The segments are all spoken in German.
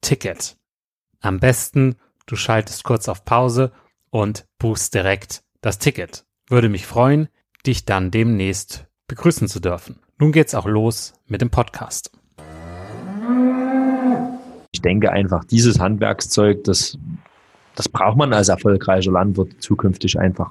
Ticket. Am besten, du schaltest kurz auf Pause und buchst direkt das Ticket. Würde mich freuen, dich dann demnächst begrüßen zu dürfen. Nun geht's auch los mit dem Podcast. Ich denke einfach, dieses Handwerkszeug, das, das braucht man als erfolgreicher Landwirt zukünftig einfach.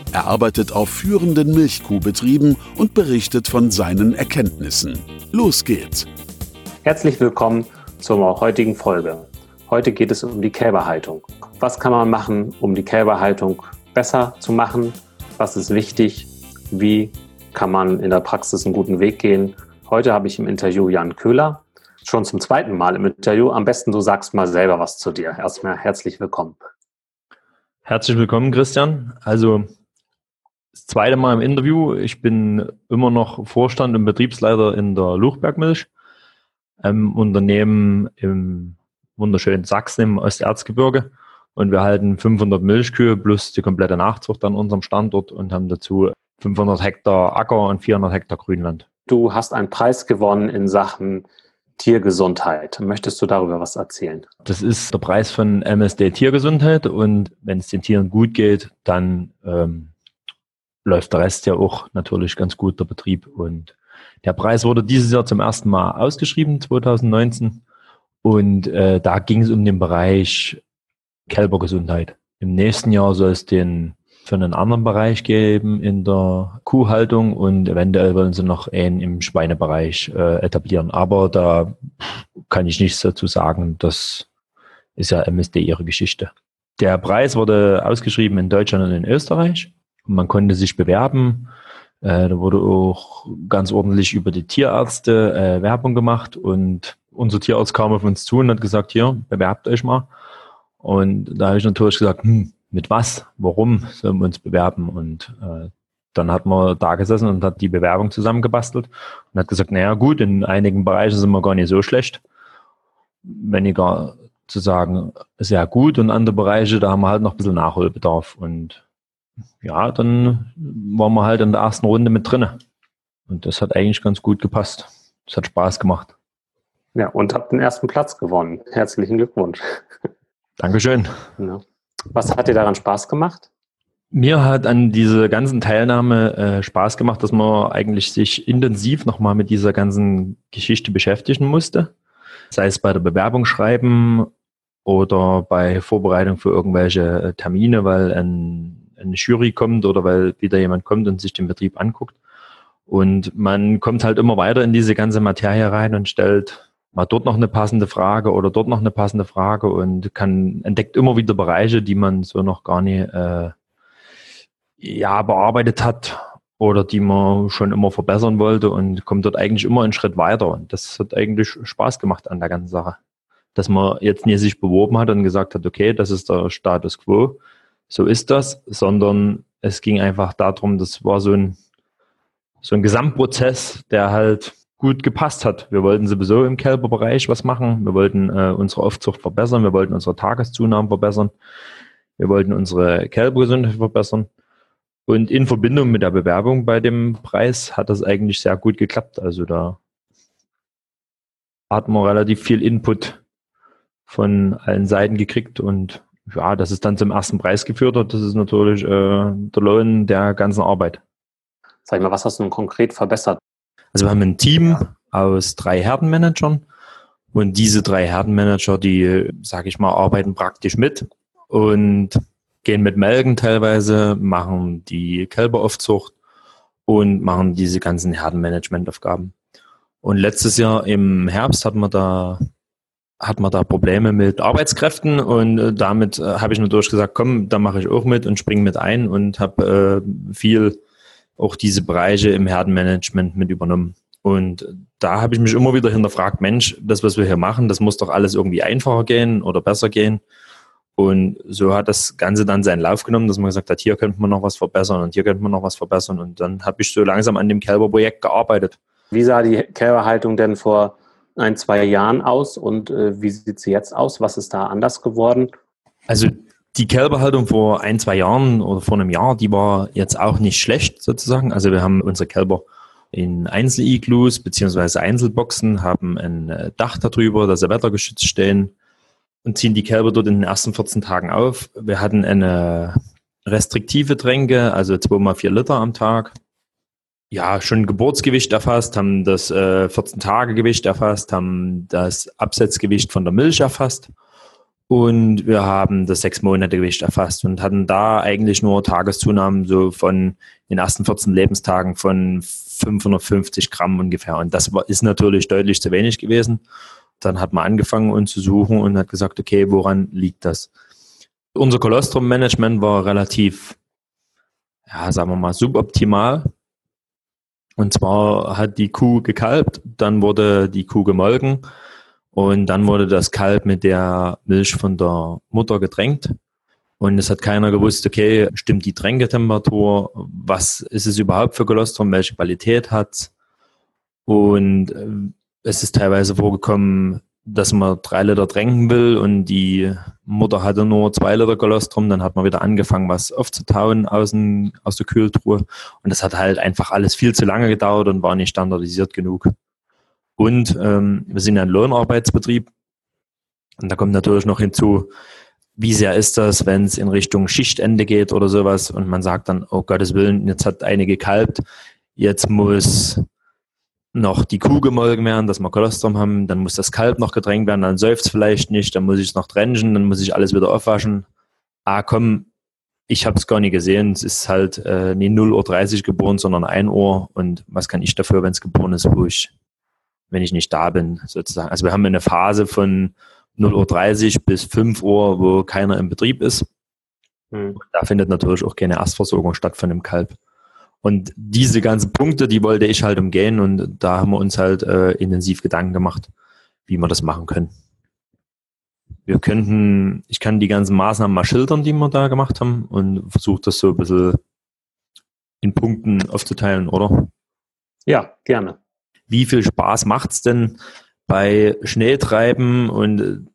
Er arbeitet auf führenden Milchkuhbetrieben und berichtet von seinen Erkenntnissen. Los geht's! Herzlich willkommen zur heutigen Folge. Heute geht es um die Kälberhaltung. Was kann man machen, um die Kälberhaltung besser zu machen? Was ist wichtig? Wie kann man in der Praxis einen guten Weg gehen? Heute habe ich im Interview Jan Köhler. Schon zum zweiten Mal im Interview. Am besten du sagst mal selber was zu dir. Erstmal herzlich willkommen. Herzlich willkommen, Christian. Also das zweite Mal im Interview. Ich bin immer noch Vorstand und Betriebsleiter in der Luchbergmilch, einem Unternehmen im wunderschönen Sachsen im Osterzgebirge. Und wir halten 500 Milchkühe plus die komplette Nachzucht an unserem Standort und haben dazu 500 Hektar Acker und 400 Hektar Grünland. Du hast einen Preis gewonnen in Sachen Tiergesundheit. Möchtest du darüber was erzählen? Das ist der Preis von MSD Tiergesundheit und wenn es den Tieren gut geht, dann ähm, läuft der Rest ja auch natürlich ganz gut, der Betrieb. Und der Preis wurde dieses Jahr zum ersten Mal ausgeschrieben, 2019. Und äh, da ging es um den Bereich Kälbergesundheit. Im nächsten Jahr soll es den für einen anderen Bereich geben in der Kuhhaltung und eventuell wollen sie noch einen im Schweinebereich äh, etablieren. Aber da kann ich nichts dazu sagen. Das ist ja MSD ihre Geschichte. Der Preis wurde ausgeschrieben in Deutschland und in Österreich. Man konnte sich bewerben. Äh, da wurde auch ganz ordentlich über die Tierärzte äh, Werbung gemacht und unser Tierarzt kam auf uns zu und hat gesagt, hier, bewerbt euch mal. Und da habe ich natürlich gesagt, hm, mit was, warum sollen wir uns bewerben? Und äh, dann hat man da gesessen und hat die Bewerbung zusammengebastelt und hat gesagt, naja gut, in einigen Bereichen sind wir gar nicht so schlecht. Weniger zu sagen, sehr gut und andere Bereiche, da haben wir halt noch ein bisschen Nachholbedarf. Und ja, dann waren wir halt in der ersten Runde mit drinne. Und das hat eigentlich ganz gut gepasst. Es hat Spaß gemacht. Ja, und habt den ersten Platz gewonnen. Herzlichen Glückwunsch. Dankeschön. Ja. Was hat dir daran Spaß gemacht? Mir hat an dieser ganzen Teilnahme äh, Spaß gemacht, dass man eigentlich sich intensiv nochmal mit dieser ganzen Geschichte beschäftigen musste. Sei es bei der Bewerbung schreiben oder bei Vorbereitung für irgendwelche äh, Termine, weil ein, eine Jury kommt oder weil wieder jemand kommt und sich den Betrieb anguckt. Und man kommt halt immer weiter in diese ganze Materie rein und stellt mal dort noch eine passende Frage oder dort noch eine passende Frage und kann entdeckt immer wieder Bereiche, die man so noch gar nicht äh, ja, bearbeitet hat oder die man schon immer verbessern wollte und kommt dort eigentlich immer einen Schritt weiter. Und das hat eigentlich Spaß gemacht an der ganzen Sache. Dass man jetzt nie sich beworben hat und gesagt hat, okay, das ist der Status quo, so ist das, sondern es ging einfach darum, das war so ein, so ein Gesamtprozess, der halt gut gepasst hat. Wir wollten sowieso im Kälberbereich was machen. Wir wollten äh, unsere Aufzucht verbessern. Wir wollten unsere Tageszunahmen verbessern. Wir wollten unsere Kälbergesundheit verbessern. Und in Verbindung mit der Bewerbung bei dem Preis hat das eigentlich sehr gut geklappt. Also da hat man relativ viel Input von allen Seiten gekriegt und ja, dass es dann zum ersten Preis geführt hat, das ist natürlich äh, der Lohn der ganzen Arbeit. Sag ich mal, was hast du denn konkret verbessert? Also wir haben ein Team aus drei Herdenmanagern und diese drei Herdenmanager, die, sage ich mal, arbeiten praktisch mit und gehen mit Melken teilweise, machen die Kälberaufzucht und machen diese ganzen Herdenmanagementaufgaben. Und letztes Jahr im Herbst hat man da hat man da Probleme mit Arbeitskräften und äh, damit äh, habe ich natürlich gesagt, komm, da mache ich auch mit und springe mit ein und habe äh, viel auch diese Bereiche im Herdenmanagement mit übernommen. Und da habe ich mich immer wieder hinterfragt, Mensch, das, was wir hier machen, das muss doch alles irgendwie einfacher gehen oder besser gehen. Und so hat das Ganze dann seinen Lauf genommen, dass man gesagt hat, hier könnte man noch was verbessern und hier könnte man noch was verbessern. Und dann habe ich so langsam an dem Kälberprojekt gearbeitet. Wie sah die Kälberhaltung denn vor ein, zwei Jahren aus und äh, wie sieht sie jetzt aus? Was ist da anders geworden? Also die Kälberhaltung vor ein, zwei Jahren oder vor einem Jahr, die war jetzt auch nicht schlecht sozusagen. Also wir haben unsere Kälber in Einzeliglus beziehungsweise Einzelboxen, haben ein äh, Dach darüber, dass sie wettergeschützt stehen und ziehen die Kälber dort in den ersten 14 Tagen auf. Wir hatten eine restriktive Tränke, also 2,4 Liter am Tag. Ja, schon Geburtsgewicht erfasst, haben das äh, 14-Tage-Gewicht erfasst, haben das Absetzgewicht von der Milch erfasst und wir haben das sechs Monate Gewicht erfasst und hatten da eigentlich nur Tageszunahmen so von den ersten 14 Lebenstagen von 550 Gramm ungefähr. Und das war, ist natürlich deutlich zu wenig gewesen dann hat man angefangen, uns zu suchen und hat gesagt, okay, woran liegt das? Unser Kolostrum-Management war relativ, ja, sagen wir mal, suboptimal. Und zwar hat die Kuh gekalbt, dann wurde die Kuh gemolken und dann wurde das Kalb mit der Milch von der Mutter getränkt. Und es hat keiner gewusst, okay, stimmt die Tränketemperatur? Was ist es überhaupt für Kolostrum? Welche Qualität hat's? Und äh, es ist teilweise vorgekommen, dass man drei Liter tränken will und die Mutter hatte nur zwei Liter Kolostrum, dann hat man wieder angefangen, was aufzutauen aus, dem, aus der Kühltruhe. Und das hat halt einfach alles viel zu lange gedauert und war nicht standardisiert genug. Und ähm, wir sind ja ein Lohnarbeitsbetrieb. Und da kommt natürlich noch hinzu, wie sehr ist das, wenn es in Richtung Schichtende geht oder sowas und man sagt dann, oh Gottes Willen, jetzt hat eine gekalbt, jetzt muss noch die Kuh gemolken werden, dass wir Kolostrum haben, dann muss das Kalb noch gedrängt werden, dann säuft es vielleicht nicht, dann muss ich es noch trenchen, dann muss ich alles wieder aufwaschen. Ah, komm, ich habe es gar nicht gesehen, es ist halt äh, nie 0.30 Uhr geboren, sondern 1 Uhr und was kann ich dafür, wenn es geboren ist, wo ich, wenn ich nicht da bin, sozusagen. Also wir haben eine Phase von 0.30 Uhr bis 5 Uhr, wo keiner im Betrieb ist. Hm. Da findet natürlich auch keine Erstversorgung statt von dem Kalb. Und diese ganzen Punkte, die wollte ich halt umgehen und da haben wir uns halt äh, intensiv Gedanken gemacht, wie wir das machen können. wir könnten, ich kann die ganzen Maßnahmen mal schildern, die wir da gemacht haben und versuche das so ein bisschen in Punkten aufzuteilen, oder? Ja, gerne. Wie viel Spaß macht's denn bei Schneetreiben und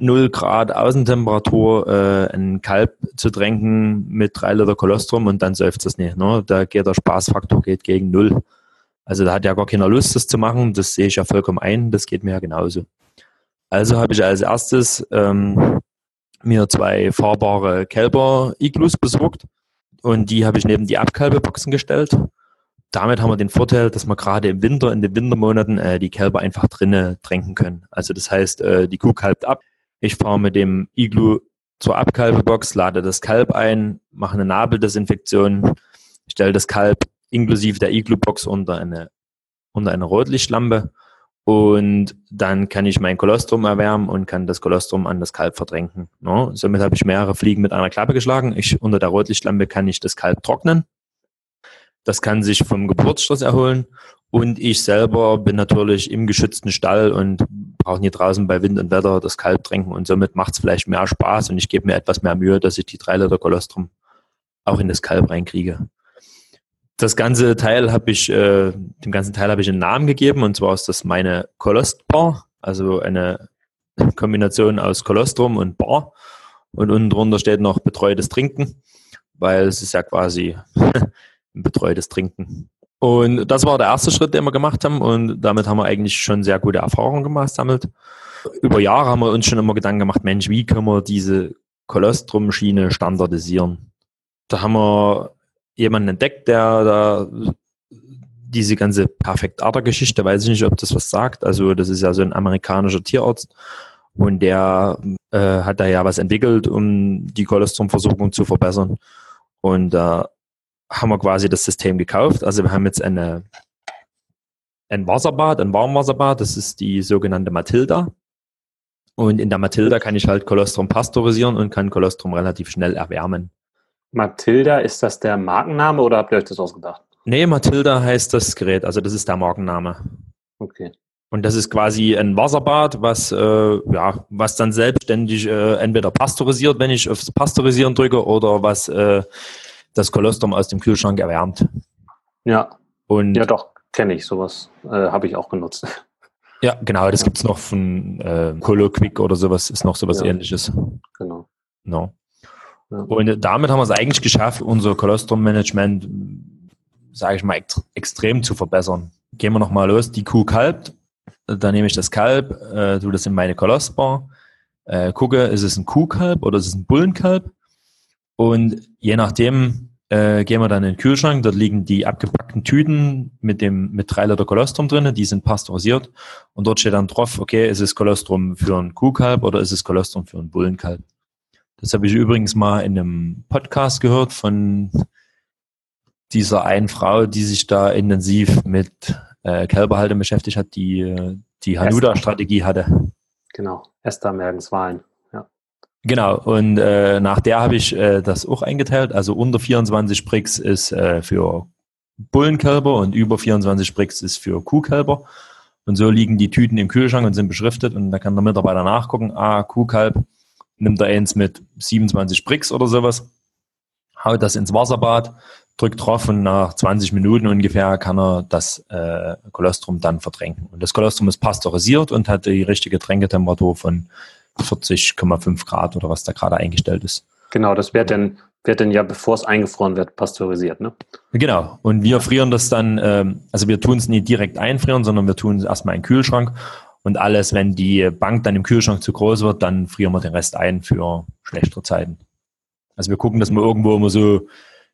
0 Grad Außentemperatur äh, ein Kalb zu tränken mit drei Liter Kolostrum und dann säuft es nicht. Ne? Da geht der Spaßfaktor geht gegen null. Also da hat ja gar keiner Lust, das zu machen. Das sehe ich ja vollkommen ein. Das geht mir ja genauso. Also habe ich als erstes ähm, mir zwei fahrbare Kälber-Iglus besorgt und die habe ich neben die Abkalbeboxen gestellt. Damit haben wir den Vorteil, dass wir gerade im Winter, in den Wintermonaten, äh, die Kälber einfach drinnen tränken können. Also das heißt, äh, die Kuh kalbt ab, ich fahre mit dem Iglu zur Abkalbebox, lade das Kalb ein, mache eine Nabeldesinfektion, stelle das Kalb inklusive der Iglu-Box unter eine, unter eine Rotlichtlampe und dann kann ich mein Kolostrum erwärmen und kann das Kolostrum an das Kalb verdrängen. No? Somit habe ich mehrere Fliegen mit einer Klappe geschlagen. Ich, unter der Rotlichtlampe kann ich das Kalb trocknen. Das kann sich vom Geburtsstress erholen und ich selber bin natürlich im geschützten Stall und brauche nie draußen bei Wind und Wetter das Kalb tränken und somit macht es vielleicht mehr Spaß und ich gebe mir etwas mehr Mühe, dass ich die drei Liter Kolostrum auch in das Kalb reinkriege. Das ganze Teil habe ich, äh, dem ganzen Teil habe ich einen Namen gegeben und zwar ist das meine Kolostbar, also eine Kombination aus Kolostrum und Bar und unten drunter steht noch betreutes Trinken, weil es ist ja quasi ein betreutes Trinken. Und das war der erste Schritt, den wir gemacht haben. Und damit haben wir eigentlich schon sehr gute Erfahrungen gemacht, sammelt. Über Jahre haben wir uns schon immer Gedanken gemacht, Mensch, wie können wir diese Kolostrum-Schiene standardisieren? Da haben wir jemanden entdeckt, der da diese ganze Perfekt-Ader-Geschichte, weiß ich nicht, ob das was sagt. Also das ist ja so ein amerikanischer Tierarzt und der äh, hat da ja was entwickelt, um die Kolostrum-Versorgung zu verbessern. Und da äh, haben wir quasi das System gekauft. Also wir haben jetzt eine, ein Wasserbad, ein Warmwasserbad, das ist die sogenannte Matilda. Und in der Matilda kann ich halt Kolostrum pasteurisieren und kann Kolostrum relativ schnell erwärmen. Matilda, ist das der Markenname oder habt ihr euch das ausgedacht? Nee, Matilda heißt das Gerät, also das ist der Markenname. Okay. Und das ist quasi ein Wasserbad, was, äh, ja, was dann selbstständig äh, entweder pasteurisiert, wenn ich aufs Pasteurisieren drücke, oder was äh, das Kolostrum aus dem Kühlschrank erwärmt. Ja. Und ja, doch, kenne ich sowas. Äh, Habe ich auch genutzt. Ja, genau, das ja. gibt es noch von äh, Coloquick oder sowas, ist noch sowas ja. ähnliches. Genau. No. Ja. Und damit haben wir es eigentlich geschafft, unser Kolostrum-Management, sage ich mal, ext extrem zu verbessern. Gehen wir nochmal los, die Kuh kalbt, dann nehme ich das Kalb, äh, tue das in meine Kolostbar, äh, gucke, ist es ein Kuhkalb oder ist es ein Bullenkalb? Und je nachdem äh, gehen wir dann in den Kühlschrank. Dort liegen die abgepackten Tüten mit dem mit drei Liter Kolostrum drin. Die sind pasteurisiert. Und dort steht dann drauf, okay, ist es Kolostrum für ein Kuhkalb oder ist es Kolostrum für ein Bullenkalb? Das habe ich übrigens mal in einem Podcast gehört von dieser einen Frau, die sich da intensiv mit äh, Kälberhaltung beschäftigt hat, die die Hanuda-Strategie hatte. Genau, Esther Mergens-Wahlen. Genau, und äh, nach der habe ich äh, das auch eingeteilt. Also unter 24 Bricks ist äh, für Bullenkälber und über 24 Bricks ist für Kuhkälber. Und so liegen die Tüten im Kühlschrank und sind beschriftet und da kann der Mitarbeiter nachgucken, ah, Kuhkalb, nimmt er eins mit 27 Bricks oder sowas, haut das ins Wasserbad, drückt drauf und nach 20 Minuten ungefähr kann er das äh, Kolostrum dann verdrängen. Und das Kolostrum ist pasteurisiert und hat die richtige Tränketemperatur von 40,5 Grad oder was da gerade eingestellt ist. Genau, das wird dann, wird dann ja, bevor es eingefroren wird, pasteurisiert, ne? Genau. Und wir frieren das dann, ähm, also wir tun es nie direkt einfrieren, sondern wir tun es erstmal in den Kühlschrank. Und alles, wenn die Bank dann im Kühlschrank zu groß wird, dann frieren wir den Rest ein für schlechtere Zeiten. Also wir gucken, dass wir irgendwo immer so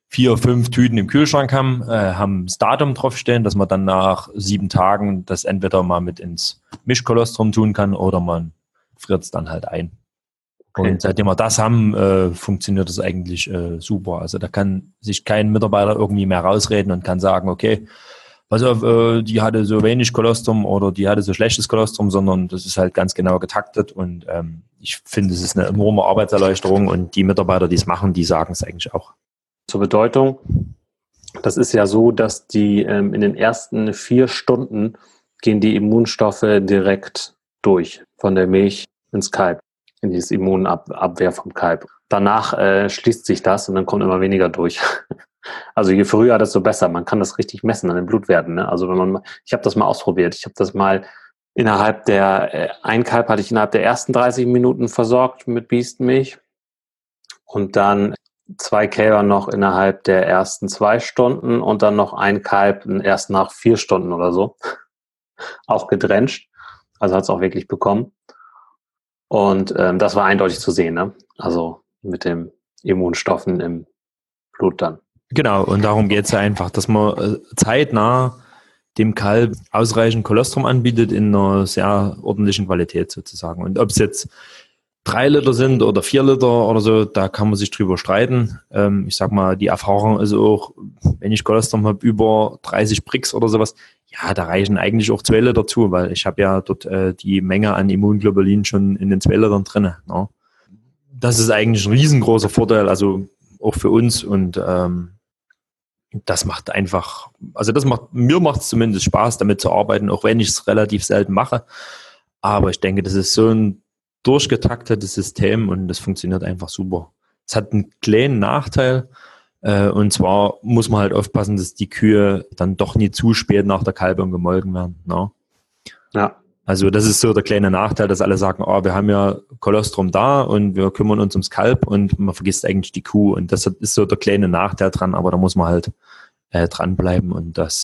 vier, fünf Tüten im Kühlschrank haben, äh, haben das Datum draufstehen, dass man dann nach sieben Tagen das entweder mal mit ins Mischkolostrum tun kann oder man friert es dann halt ein. Okay. Und seitdem wir das haben, äh, funktioniert das eigentlich äh, super. Also da kann sich kein Mitarbeiter irgendwie mehr rausreden und kann sagen, okay, pass auf, äh, die hatte so wenig Kolostrum oder die hatte so schlechtes Kolostrum, sondern das ist halt ganz genau getaktet und ähm, ich finde, es ist eine enorme Arbeitserleichterung und die Mitarbeiter, die es machen, die sagen es eigentlich auch. Zur Bedeutung, das ist ja so, dass die ähm, in den ersten vier Stunden gehen die Immunstoffe direkt durch von der Milch ins Kalb. in dieses Immunabwehr vom Kalb. Danach äh, schließt sich das und dann kommt immer weniger durch. Also je früher, desto besser. Man kann das richtig messen an den Blutwerten. Ne? Also wenn man, ich habe das mal ausprobiert. Ich habe das mal innerhalb der äh, ein Kalb hatte ich innerhalb der ersten 30 Minuten versorgt mit Biestenmilch und dann zwei Kälber noch innerhalb der ersten zwei Stunden und dann noch ein Kalb erst nach vier Stunden oder so. Auch gedrenscht. Also hat es auch wirklich bekommen. Und ähm, das war eindeutig zu sehen, ne? Also mit den Immunstoffen im Blut dann. Genau, und darum geht es ja einfach, dass man äh, zeitnah dem Kalb ausreichend Kolostrum anbietet in einer sehr ordentlichen Qualität sozusagen. Und ob es jetzt drei Liter sind oder vier Liter oder so, da kann man sich drüber streiten. Ähm, ich sag mal, die Erfahrung ist auch, wenn ich Kolostrum habe über 30 Bricks oder sowas, ja, da reichen eigentlich auch zwei Liter zu, weil ich habe ja dort äh, die Menge an Immunglobulin schon in den zwei Litern drin. Ne? Das ist eigentlich ein riesengroßer Vorteil, also auch für uns und ähm, das macht einfach, also das macht, mir macht es zumindest Spaß, damit zu arbeiten, auch wenn ich es relativ selten mache. Aber ich denke, das ist so ein durchgetaktetes System und das funktioniert einfach super. Es hat einen kleinen Nachteil, und zwar muss man halt aufpassen, dass die Kühe dann doch nie zu spät nach der Kalbung gemolken werden. Ne? Ja. Also das ist so der kleine Nachteil, dass alle sagen, oh, wir haben ja Kolostrum da und wir kümmern uns ums Kalb und man vergisst eigentlich die Kuh. Und das ist so der kleine Nachteil dran, aber da muss man halt äh, dranbleiben und das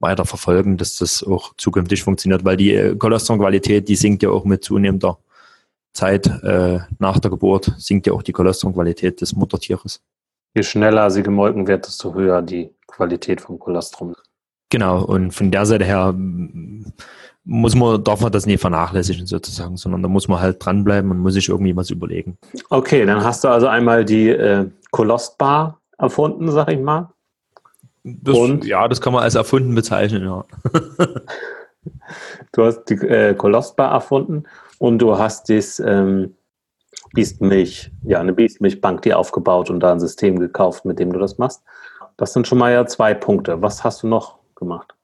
weiter verfolgen, dass das auch zukünftig funktioniert, weil die äh, Kolostrumqualität, die sinkt ja auch mit zunehmender Zeit äh, nach der Geburt, sinkt ja auch die Kolostrumqualität des Muttertieres. Je schneller sie gemolken wird, desto höher die Qualität vom Kolostrum. Genau, und von der Seite her muss man, darf man das nie vernachlässigen sozusagen, sondern da muss man halt dranbleiben und muss sich irgendwie was überlegen. Okay, dann hast du also einmal die äh, Kolostbar erfunden, sag ich mal. Das, und? Ja, das kann man als erfunden bezeichnen, ja. du hast die äh, Kolostbar erfunden und du hast das ähm, Biestmilch, ja, eine Biestmilchbank dir aufgebaut und da ein System gekauft, mit dem du das machst. Das sind schon mal ja zwei Punkte. Was hast du noch gemacht?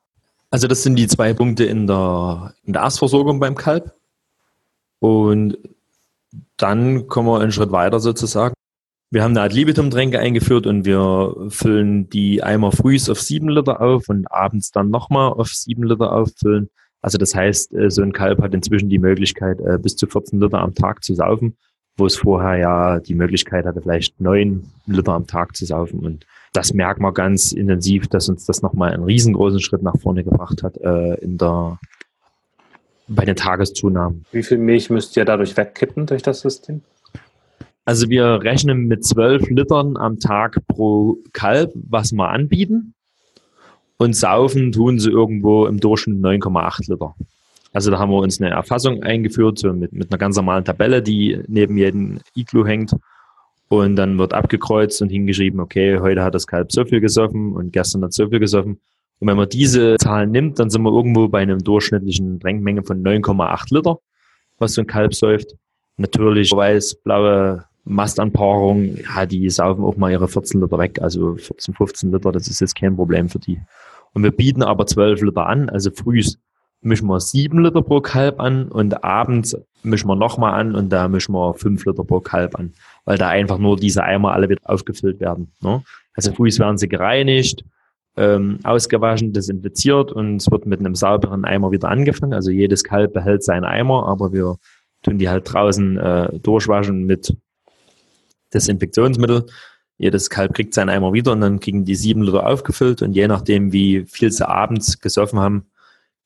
Also das sind die zwei Punkte in der, in der Erstversorgung beim Kalb. Und dann kommen wir einen Schritt weiter sozusagen. Wir haben eine Art Libitum-Tränke eingeführt und wir füllen die Eimer frühs auf sieben Liter auf und abends dann nochmal auf sieben Liter auffüllen. Also das heißt, äh, so ein Kalb hat inzwischen die Möglichkeit, äh, bis zu 14 Liter am Tag zu saufen, wo es vorher ja die Möglichkeit hatte, vielleicht neun Liter am Tag zu saufen. Und das merkt man ganz intensiv, dass uns das nochmal einen riesengroßen Schritt nach vorne gebracht hat äh, in der bei den Tageszunahmen. Wie viel Milch müsst ihr dadurch wegkippen durch das System? Also wir rechnen mit zwölf Litern am Tag pro Kalb, was wir anbieten. Und saufen tun sie irgendwo im Durchschnitt 9,8 Liter. Also da haben wir uns eine Erfassung eingeführt, so mit, mit einer ganz normalen Tabelle, die neben jedem Iglu hängt. Und dann wird abgekreuzt und hingeschrieben, okay, heute hat das Kalb so viel gesoffen und gestern hat so viel gesoffen. Und wenn man diese Zahlen nimmt, dann sind wir irgendwo bei einer durchschnittlichen Tränkmenge von 9,8 Liter, was so ein Kalb säuft. Natürlich weiß, blaue Mastanpaarung, ja, die saufen auch mal ihre 14 Liter weg, also 14, 15 Liter, das ist jetzt kein Problem für die. Und wir bieten aber 12 Liter an, also frühs mischen wir 7 Liter pro Kalb an und abends mischen wir nochmal an und da mischen wir 5 Liter pro Kalb an weil da einfach nur diese Eimer alle wieder aufgefüllt werden. Ne? Also früh werden sie gereinigt, ähm, ausgewaschen, desinfiziert und es wird mit einem sauberen Eimer wieder angefangen. Also jedes Kalb behält seinen Eimer, aber wir tun die halt draußen äh, durchwaschen mit Desinfektionsmittel. Jedes Kalb kriegt seinen Eimer wieder und dann kriegen die sieben Liter aufgefüllt und je nachdem, wie viel sie abends gesoffen haben,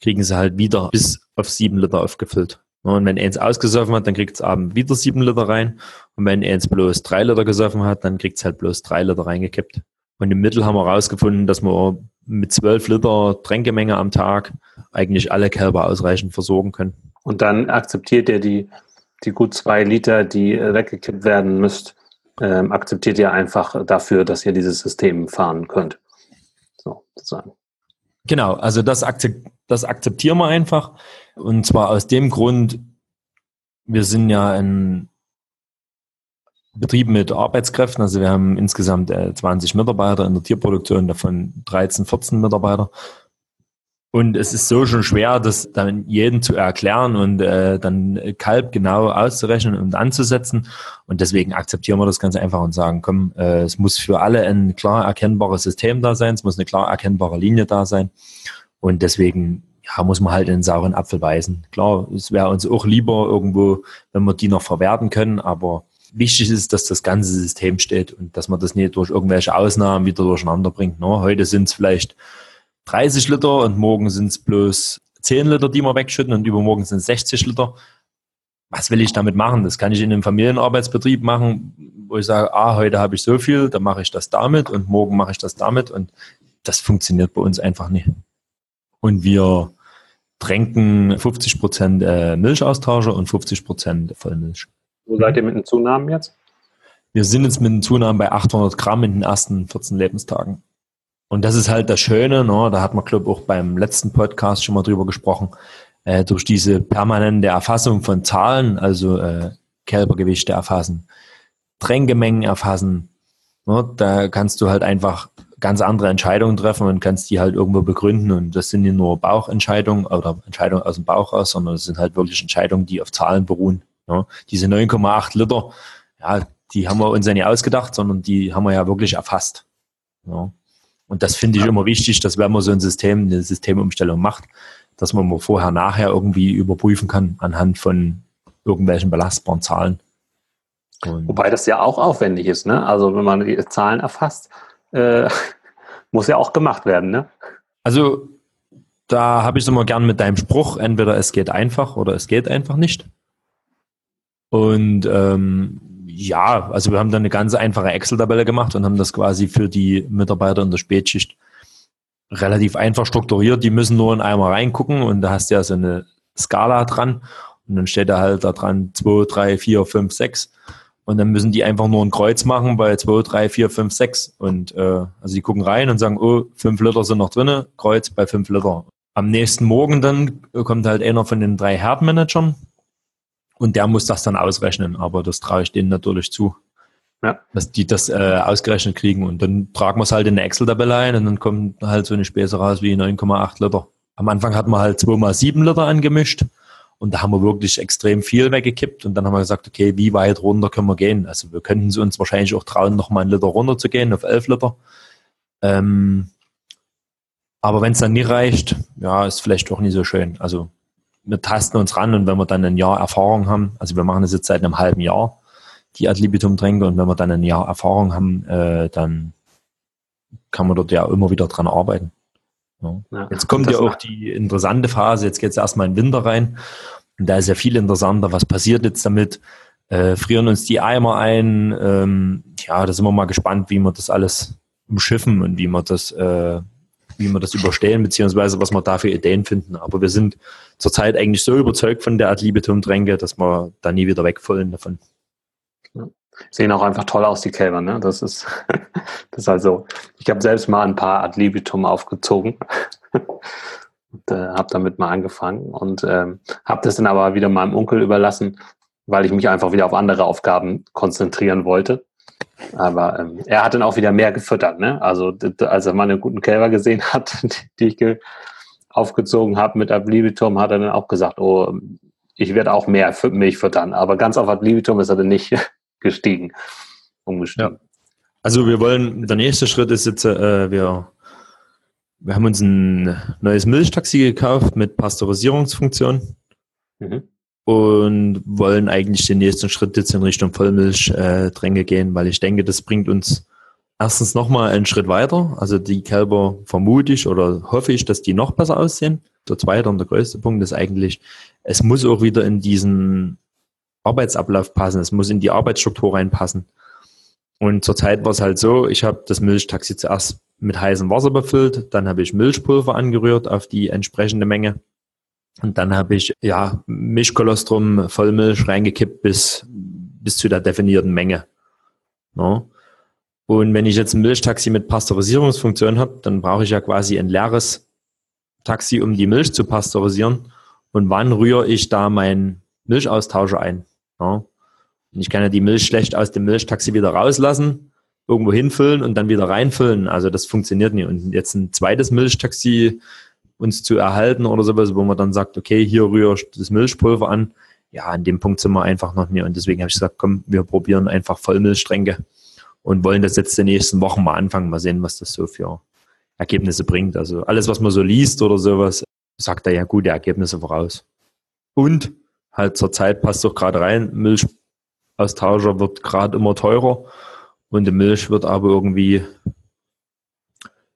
kriegen sie halt wieder bis auf sieben Liter aufgefüllt. Und wenn eins ausgesoffen hat, dann kriegt es abends wieder sieben Liter rein. Und wenn eins bloß drei Liter gesoffen hat, dann kriegt es halt bloß drei Liter reingekippt. Und im Mittel haben wir herausgefunden, dass wir mit zwölf Liter Tränkemenge am Tag eigentlich alle Kälber ausreichend versorgen können. Und dann akzeptiert ihr die, die gut zwei Liter, die weggekippt werden müsst, ähm, akzeptiert ihr einfach dafür, dass ihr dieses System fahren könnt. So, sozusagen. Genau, also das, akzept, das akzeptieren wir einfach. Und zwar aus dem Grund, wir sind ja ein Betrieb mit Arbeitskräften, also wir haben insgesamt 20 äh, Mitarbeiter in der Tierproduktion, davon 13, 14 Mitarbeiter. Und es ist so schon schwer, das dann jedem zu erklären und äh, dann Kalb genau auszurechnen und anzusetzen. Und deswegen akzeptieren wir das ganz einfach und sagen, komm, äh, es muss für alle ein klar erkennbares System da sein, es muss eine klar erkennbare Linie da sein. Und deswegen ja, muss man halt in den sauren Apfel beißen. Klar, es wäre uns auch lieber irgendwo, wenn wir die noch verwerten können, aber wichtig ist, dass das ganze System steht und dass man das nicht durch irgendwelche Ausnahmen wieder durcheinander bringt. Ne? Heute sind es vielleicht 30 Liter und morgen sind es bloß 10 Liter, die wir wegschütten und übermorgen sind es 60 Liter. Was will ich damit machen? Das kann ich in einem Familienarbeitsbetrieb machen, wo ich sage, ah, heute habe ich so viel, dann mache ich das damit und morgen mache ich das damit und das funktioniert bei uns einfach nicht. Und wir tränken 50 Prozent äh, Milchaustauscher und 50 Prozent Vollmilch. Wo seid ihr mit den Zunahmen jetzt? Wir sind jetzt mit den Zunahmen bei 800 Gramm in den ersten 14 Lebenstagen. Und das ist halt das Schöne, ne? da hat man, glaube ich, auch beim letzten Podcast schon mal drüber gesprochen, äh, durch diese permanente Erfassung von Zahlen, also äh, Kälbergewichte erfassen, Tränkemengen erfassen, ne? da kannst du halt einfach ganz andere Entscheidungen treffen und kannst die halt irgendwo begründen. Und das sind nicht nur Bauchentscheidungen oder Entscheidungen aus dem Bauch raus, sondern das sind halt wirklich Entscheidungen, die auf Zahlen beruhen. Ne? Diese 9,8 Liter, ja, die haben wir uns ja nicht ausgedacht, sondern die haben wir ja wirklich erfasst. Ja. Und das finde ich immer wichtig, dass wenn man so ein System, eine Systemumstellung macht, dass man mal vorher, nachher irgendwie überprüfen kann anhand von irgendwelchen belastbaren Zahlen. Und Wobei das ja auch aufwendig ist, ne? Also wenn man die Zahlen erfasst, äh, muss ja auch gemacht werden, ne? Also da habe ich es immer gern mit deinem Spruch, entweder es geht einfach oder es geht einfach nicht. Und ähm, ja, also wir haben dann eine ganz einfache Excel-Tabelle gemacht und haben das quasi für die Mitarbeiter in der Spätschicht relativ einfach strukturiert. Die müssen nur in einmal reingucken und da hast du ja so eine Skala dran und dann steht da halt da dran 2, 3, 4, 5, 6 und dann müssen die einfach nur ein Kreuz machen bei 2, 3, 4, 5, 6 und äh, also die gucken rein und sagen, oh, 5 Liter sind noch drinne, Kreuz bei 5 Liter. Am nächsten Morgen dann kommt halt einer von den drei Herdmanagern und der muss das dann ausrechnen, aber das traue ich denen natürlich zu. Ja. Dass die das äh, ausgerechnet kriegen und dann tragen wir es halt in eine Excel-Tabelle ein und dann kommt halt so eine Späße raus wie 9,8 Liter. Am Anfang hatten wir halt 2x7 Liter angemischt und da haben wir wirklich extrem viel weggekippt und dann haben wir gesagt, okay, wie weit runter können wir gehen? Also wir könnten uns wahrscheinlich auch trauen, noch mal einen Liter runter zu gehen auf 11 Liter. Ähm, aber wenn es dann nicht reicht, ja, ist vielleicht auch nicht so schön. Also wir tasten uns ran und wenn wir dann ein Jahr Erfahrung haben, also wir machen das jetzt seit einem halben Jahr, die Ad libitum Tränke und wenn wir dann ein Jahr Erfahrung haben, äh, dann kann man dort ja immer wieder dran arbeiten. Ja. Ja, jetzt kommt ja auch die interessante Phase, jetzt geht es erstmal in den Winter rein und da ist ja viel interessanter, was passiert jetzt damit, äh, frieren uns die Eimer ein, ähm, ja, da sind wir mal gespannt, wie wir das alles umschiffen und wie wir das äh, wie wir das überstehen, beziehungsweise was wir da für Ideen finden. Aber wir sind zurzeit eigentlich so überzeugt von der Ad libitum Tränke, dass wir da nie wieder wegfallen davon. Ja. Sehen auch einfach toll aus, die Kälber, ne? Das ist, das ist also, ich habe selbst mal ein paar Ad libitum aufgezogen. und äh, habe damit mal angefangen und ähm, habe das dann aber wieder meinem Onkel überlassen, weil ich mich einfach wieder auf andere Aufgaben konzentrieren wollte. Aber ähm, er hat dann auch wieder mehr gefüttert. Ne? Also als er meine guten Kälber gesehen hat, die ich aufgezogen habe mit Ablibitum, hat er dann auch gesagt, oh, ich werde auch mehr Milch füttern. Aber ganz auf Ablibitum ist er dann nicht gestiegen, umgestiegen. Ja. Also wir wollen, der nächste Schritt ist jetzt, äh, wir, wir haben uns ein neues Milchtaxi gekauft mit Pasteurisierungsfunktion. Mhm und wollen eigentlich den nächsten Schritt jetzt in Richtung Vollmilchtränke äh, gehen, weil ich denke, das bringt uns erstens nochmal einen Schritt weiter. Also die Kälber vermute ich oder hoffe ich, dass die noch besser aussehen. Der zweite und der größte Punkt ist eigentlich, es muss auch wieder in diesen Arbeitsablauf passen, es muss in die Arbeitsstruktur reinpassen. Und zurzeit war es halt so, ich habe das Milchtaxi zuerst mit heißem Wasser befüllt, dann habe ich Milchpulver angerührt auf die entsprechende Menge und dann habe ich ja Milchkolostrum, Vollmilch reingekippt bis, bis zu der definierten Menge. No? Und wenn ich jetzt ein Milchtaxi mit Pasteurisierungsfunktion habe, dann brauche ich ja quasi ein leeres Taxi, um die Milch zu pasteurisieren. Und wann rühre ich da meinen Milchaustauscher ein? No? Und ich kann ja die Milch schlecht aus dem Milchtaxi wieder rauslassen, irgendwo hinfüllen und dann wieder reinfüllen. Also das funktioniert nicht. Und jetzt ein zweites Milchtaxi uns zu erhalten oder sowas, wo man dann sagt, okay, hier rühre ich das Milchpulver an. Ja, an dem Punkt sind wir einfach noch nicht. Und deswegen habe ich gesagt, komm, wir probieren einfach Vollmilchstränke und wollen das jetzt die nächsten Wochen mal anfangen, mal sehen, was das so für Ergebnisse bringt. Also alles, was man so liest oder sowas, sagt da ja gute Ergebnisse voraus. Und halt zur Zeit passt doch gerade rein, Milchaustauscher wird gerade immer teurer und die Milch wird aber irgendwie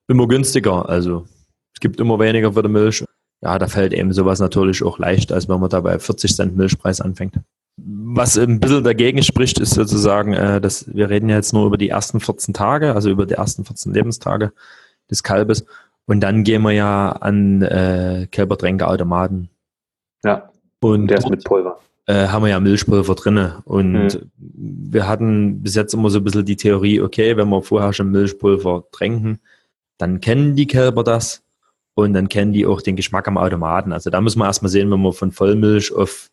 immer günstiger. Also es gibt immer weniger für die Milch. Ja, da fällt eben sowas natürlich auch leicht, als wenn man da bei 40 Cent Milchpreis anfängt. Was ein bisschen dagegen spricht, ist sozusagen, äh, dass wir reden ja jetzt nur über die ersten 14 Tage, also über die ersten 14 Lebenstage des Kalbes. Und dann gehen wir ja an äh, Kälbertränkeautomaten. Ja. Und der ist mit Pulver. Äh, haben wir ja Milchpulver drinne. Und mhm. wir hatten bis jetzt immer so ein bisschen die Theorie, okay, wenn wir vorher schon Milchpulver tränken, dann kennen die Kälber das und dann kennen die auch den Geschmack am Automaten. Also da muss man erstmal sehen, wenn wir von Vollmilch auf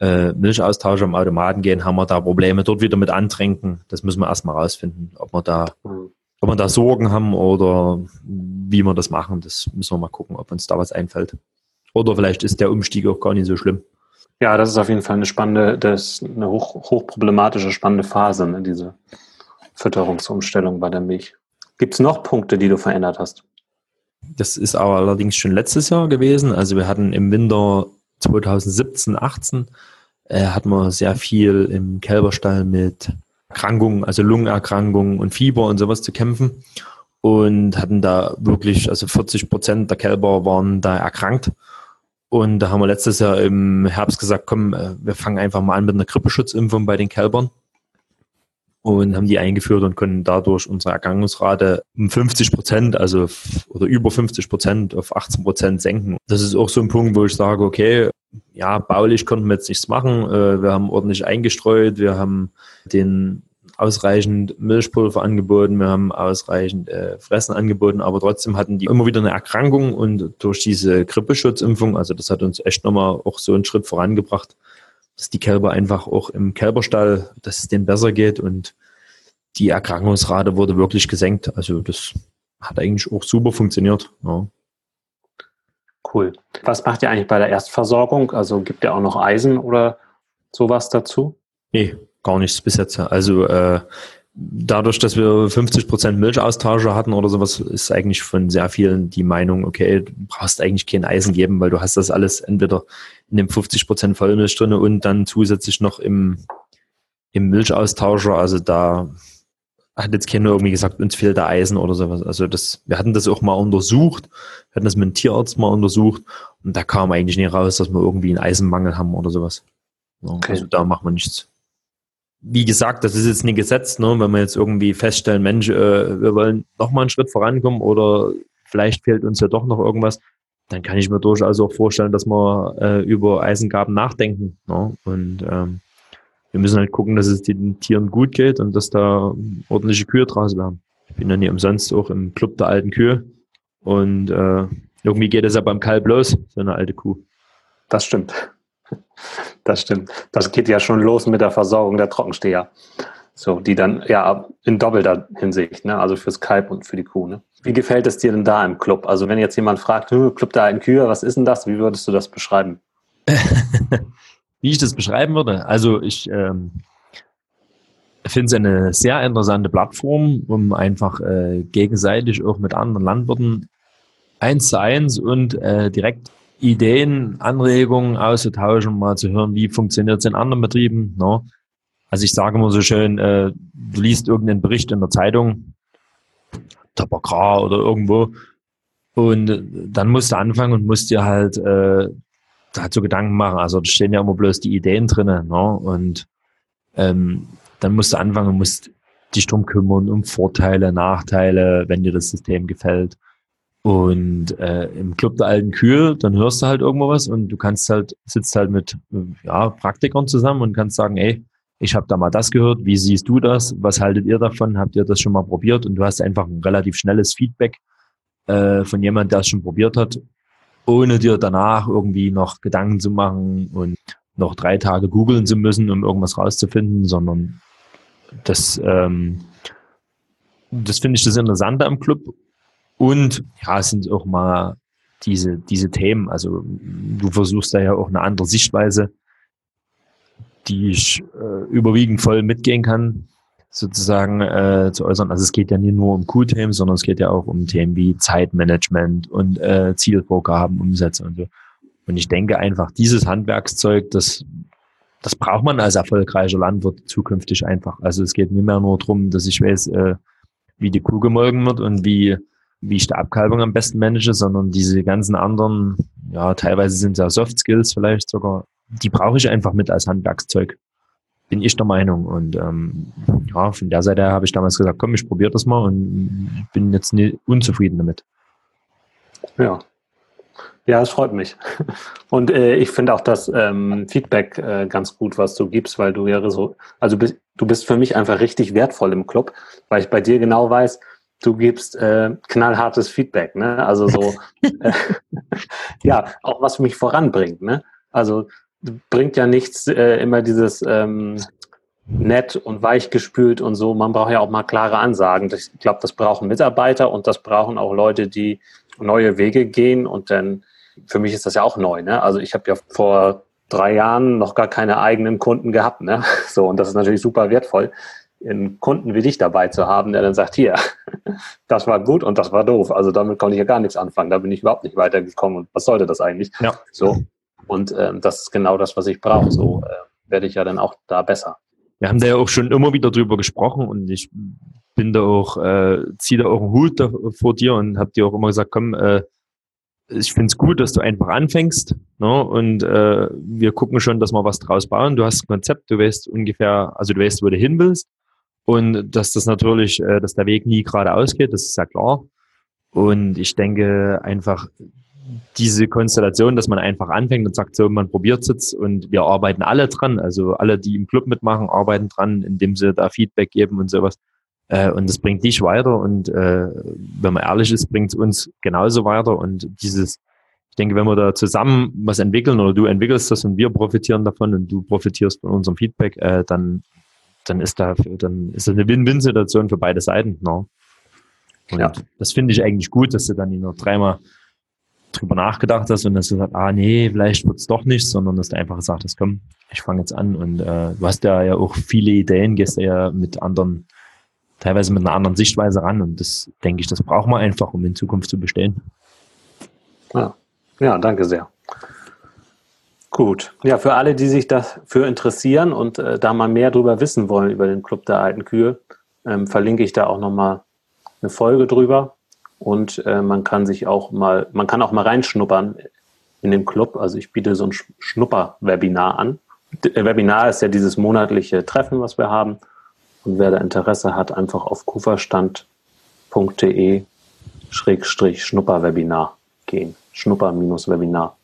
äh, Milchaustausch am Automaten gehen, haben wir da Probleme dort wieder mit antränken. Das müssen wir erstmal rausfinden, ob wir da, mhm. ob wir da Sorgen haben oder wie wir das machen. Das müssen wir mal gucken, ob uns da was einfällt. Oder vielleicht ist der Umstieg auch gar nicht so schlimm. Ja, das ist auf jeden Fall eine spannende, das ist eine hoch, hochproblematische, spannende Phase, ne, diese Fütterungsumstellung bei der Milch. Gibt es noch Punkte, die du verändert hast? Das ist aber allerdings schon letztes Jahr gewesen. Also wir hatten im Winter 2017, 18 äh, hatten wir sehr viel im Kälberstall mit Erkrankungen, also Lungenerkrankungen und Fieber und sowas zu kämpfen und hatten da wirklich, also 40 Prozent der Kälber waren da erkrankt. Und da haben wir letztes Jahr im Herbst gesagt, komm, äh, wir fangen einfach mal an mit einer Grippeschutzimpfung bei den Kälbern und haben die eingeführt und können dadurch unsere Erkrankungsrate um 50 Prozent, also oder über 50 Prozent auf 18 Prozent senken. Das ist auch so ein Punkt, wo ich sage, okay, ja, baulich konnten wir jetzt nichts machen. Äh, wir haben ordentlich eingestreut, wir haben den ausreichend Milchpulver angeboten, wir haben ausreichend äh, Fressen angeboten, aber trotzdem hatten die immer wieder eine Erkrankung und durch diese Grippeschutzimpfung, also das hat uns echt nochmal auch so einen Schritt vorangebracht, dass die Kälber einfach auch im Kälberstall, dass es denen besser geht und die Erkrankungsrate wurde wirklich gesenkt. Also das hat eigentlich auch super funktioniert. Ja. Cool. Was macht ihr eigentlich bei der Erstversorgung? Also gibt ihr auch noch Eisen oder sowas dazu? Nee, gar nichts bis jetzt. Also äh, dadurch, dass wir 50 Prozent Milchaustausche hatten oder sowas, ist eigentlich von sehr vielen die Meinung, okay, du brauchst eigentlich kein Eisen geben, weil du hast das alles entweder in dem 50 Prozent Vollmilch drin und dann zusätzlich noch im, im Milchaustauscher. Also da hat jetzt keiner irgendwie gesagt, uns fehlt da Eisen oder sowas. Also das, wir hatten das auch mal untersucht, wir hatten das mit einem Tierarzt mal untersucht und da kam eigentlich nie raus, dass wir irgendwie einen Eisenmangel haben oder sowas. Okay. Also da machen wir nichts wie gesagt, das ist jetzt nicht gesetzt, ne? wenn wir jetzt irgendwie feststellen, Mensch, äh, wir wollen noch mal einen Schritt vorankommen oder vielleicht fehlt uns ja doch noch irgendwas, dann kann ich mir durchaus auch vorstellen, dass wir äh, über Eisengaben nachdenken. Ne? Und ähm, wir müssen halt gucken, dass es den Tieren gut geht und dass da ordentliche Kühe draus werden. Ich bin ja nie umsonst auch im Club der alten Kühe und äh, irgendwie geht es ja beim Kalb los, so eine alte Kuh. Das stimmt. Das stimmt. Das geht ja schon los mit der Versorgung der Trockensteher. So, die dann ja in doppelter Hinsicht, ne? also fürs Kalb und für die Kuh. Ne? Wie gefällt es dir denn da im Club? Also wenn jetzt jemand fragt, Club der alten Kühe, was ist denn das? Wie würdest du das beschreiben? Wie ich das beschreiben würde? Also ich ähm, finde es eine sehr interessante Plattform, um einfach äh, gegenseitig auch mit anderen Landwirten eins zu eins und äh, direkt Ideen, Anregungen auszutauschen, mal zu hören, wie funktioniert es in anderen Betrieben. Ne? Also ich sage immer so schön, äh, du liest irgendeinen Bericht in der Zeitung, Tabakra oder irgendwo, und dann musst du anfangen und musst dir halt äh, dazu Gedanken machen. Also da stehen ja immer bloß die Ideen drinnen. Ne? Und ähm, dann musst du anfangen und musst dich drum kümmern, um Vorteile, Nachteile, wenn dir das System gefällt. Und äh, im Club der alten Kühe, dann hörst du halt irgendwo was und du kannst halt, sitzt halt mit ja, Praktikern zusammen und kannst sagen, ey, ich habe da mal das gehört, wie siehst du das? Was haltet ihr davon? Habt ihr das schon mal probiert? Und du hast einfach ein relativ schnelles Feedback äh, von jemand, der es schon probiert hat, ohne dir danach irgendwie noch Gedanken zu machen und noch drei Tage googeln zu müssen, um irgendwas rauszufinden, sondern das, ähm, das finde ich das Interessante am Club und ja, es sind auch mal diese, diese Themen. Also du versuchst da ja auch eine andere Sichtweise, die ich äh, überwiegend voll mitgehen kann, sozusagen äh, zu äußern. Also es geht ja nicht nur um Q-Themen, sondern es geht ja auch um Themen wie Zeitmanagement und äh, Zielvorgaben, Umsätze und so. Und ich denke einfach, dieses Handwerkszeug, das, das braucht man als erfolgreicher Landwirt zukünftig einfach. Also es geht nicht mehr nur darum, dass ich weiß, äh, wie die Kuh gemolken wird und wie, wie ich die Abkalbung am besten manage, sondern diese ganzen anderen, ja, teilweise sind es ja Soft Skills vielleicht sogar, die brauche ich einfach mit als Handwerkszeug. Bin ich der Meinung. Und ähm, ja, von der Seite habe ich damals gesagt, komm, ich probiere das mal und bin jetzt nicht unzufrieden damit. Ja, ja, es freut mich. Und äh, ich finde auch das ähm, Feedback äh, ganz gut, was du gibst, weil du ja so, also bist, du bist für mich einfach richtig wertvoll im Club, weil ich bei dir genau weiß, du gibst äh, knallhartes Feedback, ne? Also so, äh, ja, auch was mich voranbringt, ne? Also bringt ja nichts, äh, immer dieses ähm, nett und weich gespült und so. Man braucht ja auch mal klare Ansagen. Ich glaube, das brauchen Mitarbeiter und das brauchen auch Leute, die neue Wege gehen und dann für mich ist das ja auch neu. Ne? Also ich habe ja vor drei Jahren noch gar keine eigenen Kunden gehabt. Ne? So, und das ist natürlich super wertvoll, einen Kunden wie dich dabei zu haben, der dann sagt, hier, das war gut und das war doof. Also damit konnte ich ja gar nichts anfangen. Da bin ich überhaupt nicht weitergekommen. Und was sollte das eigentlich? Ja. So. Und äh, das ist genau das, was ich brauche. So äh, werde ich ja dann auch da besser. Wir haben da ja auch schon immer wieder drüber gesprochen und ich bin da auch, äh, ziehe da auch einen Hut da, vor dir und habe dir auch immer gesagt, komm, äh, ich finde es gut, dass du einfach anfängst. Ne? Und äh, wir gucken schon, dass wir was draus bauen. Du hast ein Konzept, du weißt ungefähr, also du weißt, wo du hin willst. Und dass das natürlich, äh, dass der Weg nie geradeaus geht, das ist ja klar. Und ich denke einfach, diese Konstellation, dass man einfach anfängt und sagt, so, man probiert es jetzt und wir arbeiten alle dran, also alle, die im Club mitmachen, arbeiten dran, indem sie da Feedback geben und sowas. Äh, und das bringt dich weiter und äh, wenn man ehrlich ist, bringt es uns genauso weiter. Und dieses, ich denke, wenn wir da zusammen was entwickeln oder du entwickelst das und wir profitieren davon und du profitierst von unserem Feedback, äh, dann, dann ist da, dann ist das eine Win-Win-Situation für beide Seiten. No? Und ja. das finde ich eigentlich gut, dass du dann nur dreimal drüber nachgedacht hast und dass du sagst, ah nee, vielleicht wird's doch nicht, sondern dass du einfach gesagt hast, komm, ich fange jetzt an und äh, du hast ja, ja auch viele Ideen, gehst ja mit anderen teilweise mit einer anderen Sichtweise ran. Und das denke ich, das brauchen wir einfach, um in Zukunft zu bestehen. Ja, ja danke sehr. Gut. Ja, für alle, die sich dafür interessieren und äh, da mal mehr drüber wissen wollen über den Club der alten Kühe, ähm, verlinke ich da auch nochmal eine Folge drüber. Und äh, man kann sich auch mal, man kann auch mal reinschnuppern in den Club. Also ich biete so ein Schnupper-Webinar an. D äh, Webinar ist ja dieses monatliche Treffen, was wir haben. Und wer da Interesse hat, einfach auf kuferstand.de Schrägstrich Schnupper-Webinar gehen. Schnupper-Webinar.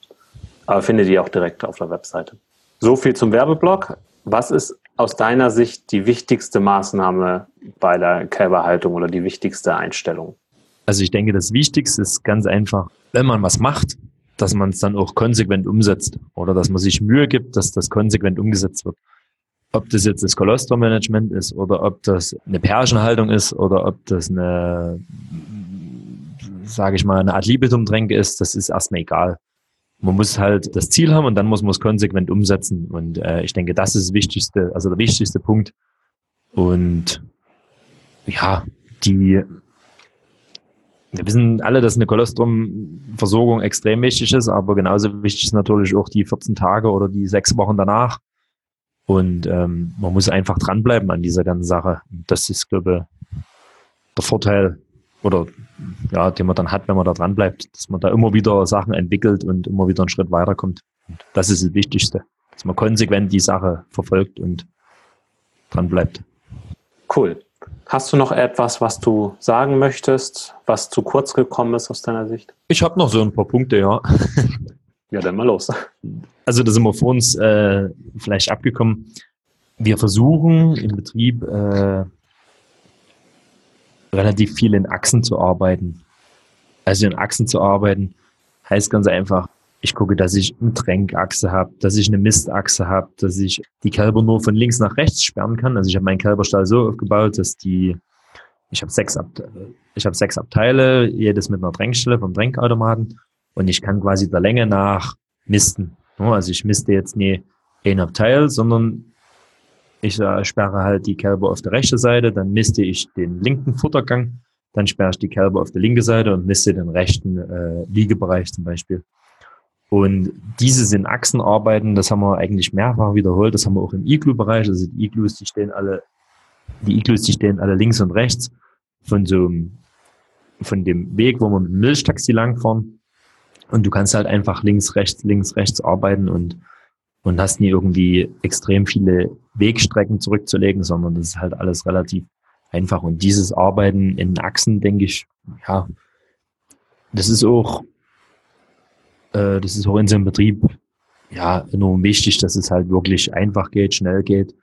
Aber findet ihr auch direkt auf der Webseite. So viel zum Werbeblock. Was ist aus deiner Sicht die wichtigste Maßnahme bei der Kälberhaltung oder die wichtigste Einstellung? Also ich denke, das Wichtigste ist ganz einfach, wenn man was macht, dass man es dann auch konsequent umsetzt oder dass man sich Mühe gibt, dass das konsequent umgesetzt wird ob das jetzt das Kolostormanagement ist oder ob das eine Pergenhaltung ist oder ob das eine, sage ich mal, eine Art Libitum-Tränke ist, das ist erstmal egal. Man muss halt das Ziel haben und dann muss man es konsequent umsetzen. Und äh, ich denke, das ist das Wichtigste, also der wichtigste Punkt. Und ja, die, wir wissen alle, dass eine Kolostrum-Versorgung extrem wichtig ist, aber genauso wichtig ist natürlich auch die 14 Tage oder die sechs Wochen danach. Und ähm, man muss einfach dranbleiben an dieser ganzen Sache. Das ist, glaube ich, der Vorteil oder ja, den man dann hat, wenn man da dranbleibt, dass man da immer wieder Sachen entwickelt und immer wieder einen Schritt weiterkommt. Und das ist das Wichtigste, dass man konsequent die Sache verfolgt und dranbleibt. Cool. Hast du noch etwas, was du sagen möchtest, was zu kurz gekommen ist aus deiner Sicht? Ich habe noch so ein paar Punkte, ja. Ja, dann mal los. Also da sind wir vor uns äh, vielleicht abgekommen. Wir versuchen im Betrieb äh, relativ viel in Achsen zu arbeiten. Also in Achsen zu arbeiten heißt ganz einfach, ich gucke, dass ich eine Tränkachse habe, dass ich eine Mistachse habe, dass ich die Kälber nur von links nach rechts sperren kann. Also ich habe meinen Kälberstall so aufgebaut, dass die, ich habe sechs, ich habe sechs Abteile, jedes mit einer Tränkstelle vom Tränkautomaten und ich kann quasi der Länge nach misten. Also ich misste jetzt nie ein Abteil, sondern ich äh, sperre halt die Kälber auf der rechten Seite, dann misste ich den linken Futtergang, dann sperre ich die Kälber auf der linken Seite und misste den rechten äh, Liegebereich zum Beispiel. Und diese sind Achsenarbeiten, das haben wir eigentlich mehrfach wiederholt, das haben wir auch im Iglu-Bereich, also die Iglus, die stehen alle, die Iglus, die stehen alle links und rechts von so einem, von dem Weg, wo wir mit dem Milchtaxi langfahren. Und du kannst halt einfach links, rechts, links, rechts arbeiten und und hast nie irgendwie extrem viele Wegstrecken zurückzulegen, sondern das ist halt alles relativ einfach. Und dieses Arbeiten in Achsen, denke ich, ja, das ist auch, äh, das ist auch in so einem Betrieb ja enorm wichtig, dass es halt wirklich einfach geht, schnell geht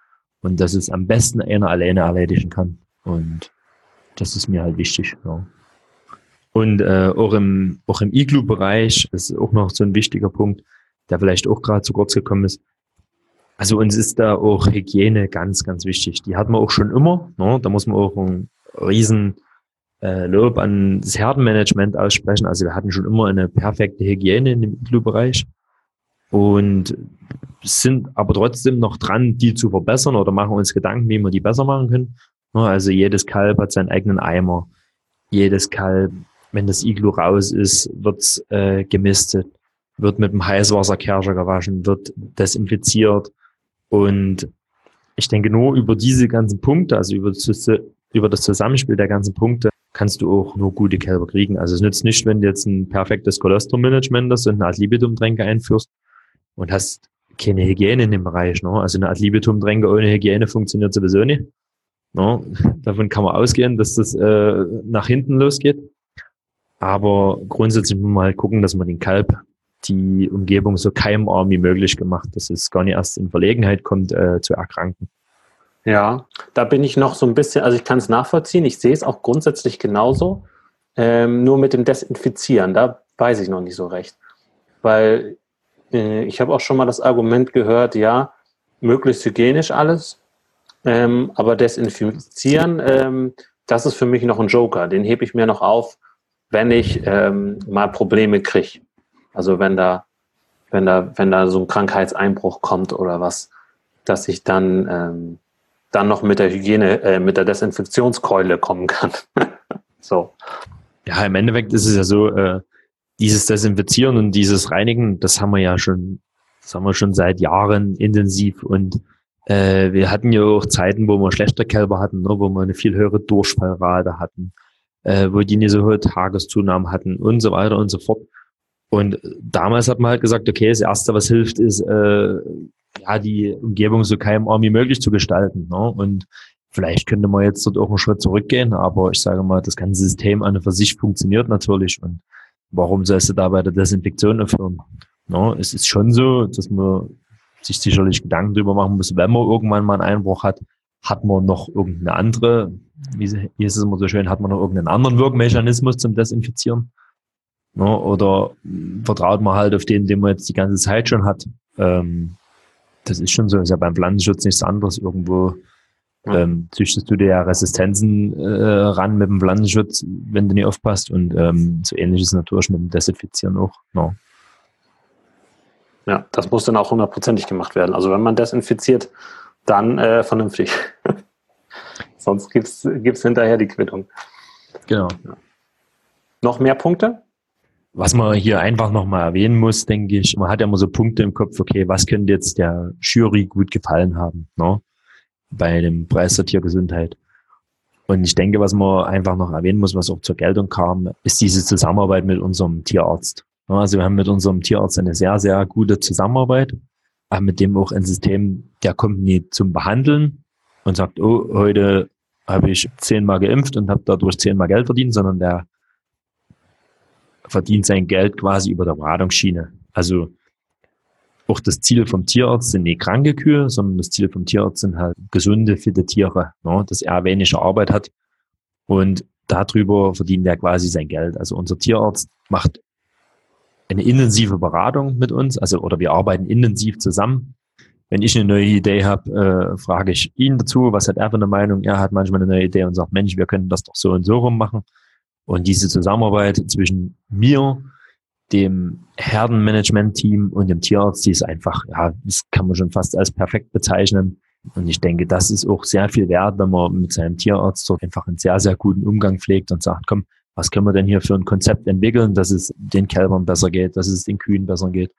und dass es am besten einer alleine erledigen kann. Und das ist mir halt wichtig. Ja. Und äh, auch im, auch im Iglu-Bereich, ist auch noch so ein wichtiger Punkt, der vielleicht auch gerade zu kurz gekommen ist. Also uns ist da auch Hygiene ganz, ganz wichtig. Die hat man auch schon immer. Ne? Da muss man auch ein riesen äh, Lob an das Herdenmanagement aussprechen. Also wir hatten schon immer eine perfekte Hygiene in dem Iglu-Bereich und sind aber trotzdem noch dran, die zu verbessern oder machen uns Gedanken, wie wir die besser machen können. Ne? Also jedes Kalb hat seinen eigenen Eimer. Jedes Kalb, wenn das Iglu raus ist, wird äh, gemistet wird mit dem Heißwasserkercher gewaschen, wird desinfiziert. Und ich denke, nur über diese ganzen Punkte, also über das, über das Zusammenspiel der ganzen Punkte, kannst du auch nur gute Kälber kriegen. Also es nützt nicht, wenn du jetzt ein perfektes Kolostrum-Management hast und eine Ad libitum-Tränke einführst und hast keine Hygiene in dem Bereich. Ne? Also eine Ad libitum-Tränke ohne Hygiene funktioniert sowieso nicht. Ne? Davon kann man ausgehen, dass das äh, nach hinten losgeht. Aber grundsätzlich man halt gucken, dass man den Kalb die Umgebung so keimarm wie möglich gemacht, dass es gar nicht erst in Verlegenheit kommt, äh, zu erkranken. Ja, da bin ich noch so ein bisschen, also ich kann es nachvollziehen, ich sehe es auch grundsätzlich genauso, ähm, nur mit dem Desinfizieren, da weiß ich noch nicht so recht. Weil äh, ich habe auch schon mal das Argument gehört, ja, möglichst hygienisch alles, ähm, aber desinfizieren, ähm, das ist für mich noch ein Joker, den hebe ich mir noch auf, wenn ich ähm, mal Probleme kriege. Also wenn da, wenn da, wenn da so ein Krankheitseinbruch kommt oder was, dass ich dann, ähm, dann noch mit der Hygiene, äh, mit der Desinfektionskeule kommen kann. so. Ja, im Endeffekt ist es ja so, äh, dieses Desinfizieren und dieses Reinigen, das haben wir ja schon, das haben wir schon seit Jahren intensiv und äh, wir hatten ja auch Zeiten, wo wir schlechte Kälber hatten, ne, wo wir eine viel höhere Durchfallrate hatten, äh, wo die nicht so hohe Tageszunahmen hatten und so weiter und so fort. Und damals hat man halt gesagt, okay, das Erste, was hilft, ist, äh, ja, die Umgebung so keimarm wie möglich zu gestalten. Ne? Und vielleicht könnte man jetzt dort auch einen Schritt zurückgehen, aber ich sage mal, das ganze System an und für sich funktioniert natürlich. Und warum sollst du da bei der Desinfektion aufhören? Ne? Es ist schon so, dass man sich sicherlich Gedanken darüber machen muss, wenn man irgendwann mal einen Einbruch hat, hat man noch irgendeine andere, wie ist es immer so schön, hat man noch irgendeinen anderen Wirkmechanismus zum Desinfizieren? Ne? Oder vertraut man halt auf den, den man jetzt die ganze Zeit schon hat. Ähm, das ist schon so, ist ja beim Pflanzenschutz nichts anderes. Irgendwo ähm, züchtest du dir ja Resistenzen äh, ran mit dem Pflanzenschutz, wenn du nicht aufpasst. Und ähm, so ähnlich ist es natürlich mit dem Desinfizieren auch. No. Ne? Ja, das muss dann auch hundertprozentig gemacht werden. Also wenn man desinfiziert, dann äh, vernünftig. Sonst gibt es hinterher die Quittung. Genau. Ja. Noch mehr Punkte? Was man hier einfach nochmal erwähnen muss, denke ich, man hat ja immer so Punkte im Kopf, okay, was könnte jetzt der Jury gut gefallen haben, ne? bei dem Preis der Tiergesundheit. Und ich denke, was man einfach noch erwähnen muss, was auch zur Geltung kam, ist diese Zusammenarbeit mit unserem Tierarzt. Also wir haben mit unserem Tierarzt eine sehr, sehr gute Zusammenarbeit, mit dem auch ein System, der kommt nie zum Behandeln und sagt, oh, heute habe ich zehnmal geimpft und habe dadurch zehnmal Geld verdient, sondern der verdient sein Geld quasi über der Beratungsschiene. Also auch das Ziel vom Tierarzt sind nicht kranke Kühe, sondern das Ziel vom Tierarzt sind halt gesunde, fitte Tiere, ne, dass er weniger Arbeit hat und darüber verdient er quasi sein Geld. Also unser Tierarzt macht eine intensive Beratung mit uns, also oder wir arbeiten intensiv zusammen. Wenn ich eine neue Idee habe, äh, frage ich ihn dazu, was hat er für eine Meinung? Er hat manchmal eine neue Idee und sagt, Mensch, wir können das doch so und so rum machen. Und diese Zusammenarbeit zwischen mir, dem Herdenmanagement-Team und dem Tierarzt, die ist einfach, ja, das kann man schon fast als perfekt bezeichnen. Und ich denke, das ist auch sehr viel wert, wenn man mit seinem Tierarzt dort einfach einen sehr, sehr guten Umgang pflegt und sagt, komm, was können wir denn hier für ein Konzept entwickeln, dass es den Kälbern besser geht, dass es den Kühen besser geht.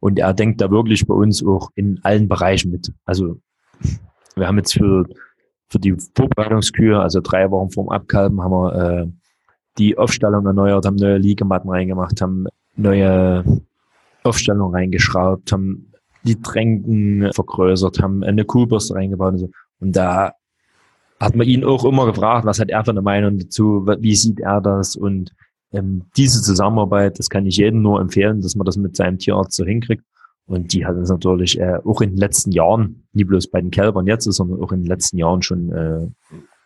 Und er denkt da wirklich bei uns auch in allen Bereichen mit. Also wir haben jetzt für, für die Vorbereitungskühe, also drei Wochen vorm Abkalben, haben wir äh, die Aufstellung erneuert, haben neue Liegematten reingemacht, haben neue Aufstellung reingeschraubt, haben die Tränken vergrößert, haben eine Kuhbürste reingebaut und so. Und da hat man ihn auch immer gefragt, was hat er für eine Meinung dazu, wie sieht er das und ähm, diese Zusammenarbeit, das kann ich jedem nur empfehlen, dass man das mit seinem Tierarzt so hinkriegt. Und die hat uns natürlich äh, auch in den letzten Jahren, nie bloß bei den Kälbern jetzt, sondern auch in den letzten Jahren schon äh,